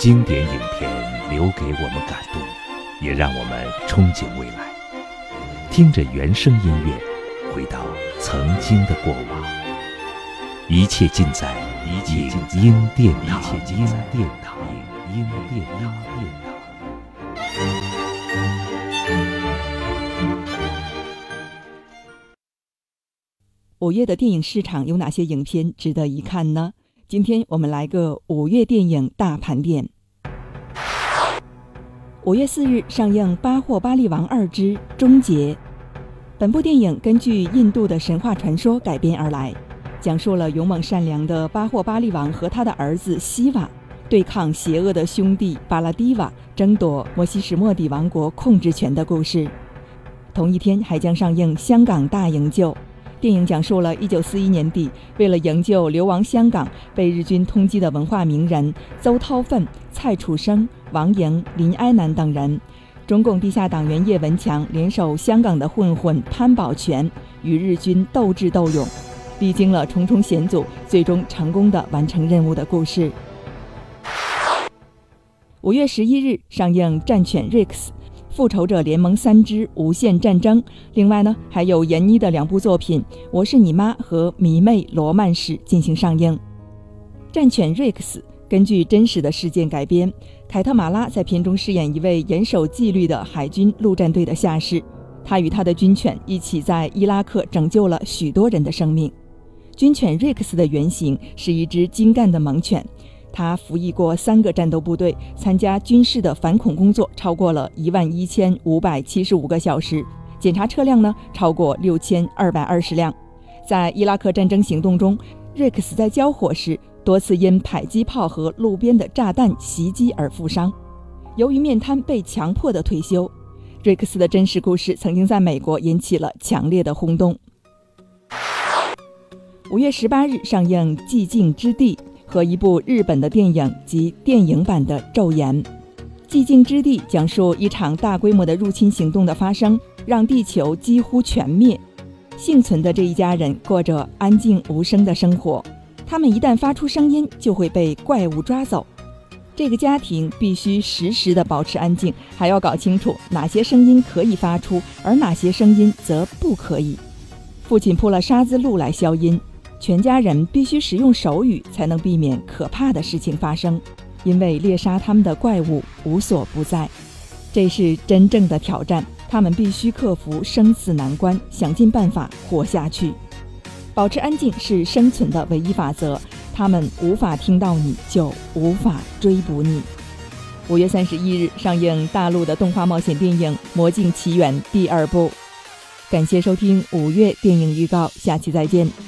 经典影片留给我们感动，也让我们憧憬未来。听着原声音乐，回到曾经的过往。一切尽在一切音殿堂，一切尽在殿堂，音殿堂。五月的电影市场有哪些影片值得一看呢？今天我们来个五月电影大盘点。五月四日上映《巴霍巴利王二之终结》。本部电影根据印度的神话传说改编而来，讲述了勇猛善良的巴霍巴利王和他的儿子西瓦对抗邪恶的兄弟巴拉迪瓦，争夺摩西什莫底王国控制权的故事。同一天还将上映《香港大营救》。电影讲述了1941年底，为了营救流亡香港、被日军通缉的文化名人邹韬奋、蔡楚生、王莹、林哀南等人，中共地下党员叶文强联手香港的混混潘宝全，与日军斗智斗勇，历经了重重险阻，最终成功的完成任务的故事。五月十一日上映《战犬 Rex》。复仇者联盟三之无限战争，另外呢还有闫妮的两部作品《我是你妈》和《迷妹罗曼史》进行上映。战犬瑞克斯根据真实的事件改编，凯特马拉在片中饰演一位严守纪律的海军陆战队的下士，他与他的军犬一起在伊拉克拯救了许多人的生命。军犬瑞克斯的原型是一只精干的猛犬。他服役过三个战斗部队，参加军事的反恐工作超过了一万一千五百七十五个小时，检查车辆呢超过六千二百二十辆。在伊拉克战争行动中，瑞克斯在交火时多次因迫击炮和路边的炸弹袭击而负伤。由于面瘫被强迫的退休，瑞克斯的真实故事曾经在美国引起了强烈的轰动。五月十八日上映《寂静之地》。和一部日本的电影及电影版的《昼颜》，寂静之地讲述一场大规模的入侵行动的发生，让地球几乎全灭。幸存的这一家人过着安静无声的生活，他们一旦发出声音，就会被怪物抓走。这个家庭必须时时的保持安静，还要搞清楚哪些声音可以发出，而哪些声音则不可以。父亲铺了沙子路来消音。全家人必须使用手语，才能避免可怕的事情发生，因为猎杀他们的怪物无所不在。这是真正的挑战，他们必须克服生死难关，想尽办法活下去。保持安静是生存的唯一法则。他们无法听到你，就无法追捕你。五月三十一日上映大陆的动画冒险电影《魔镜奇缘》第二部。感谢收听五月电影预告，下期再见。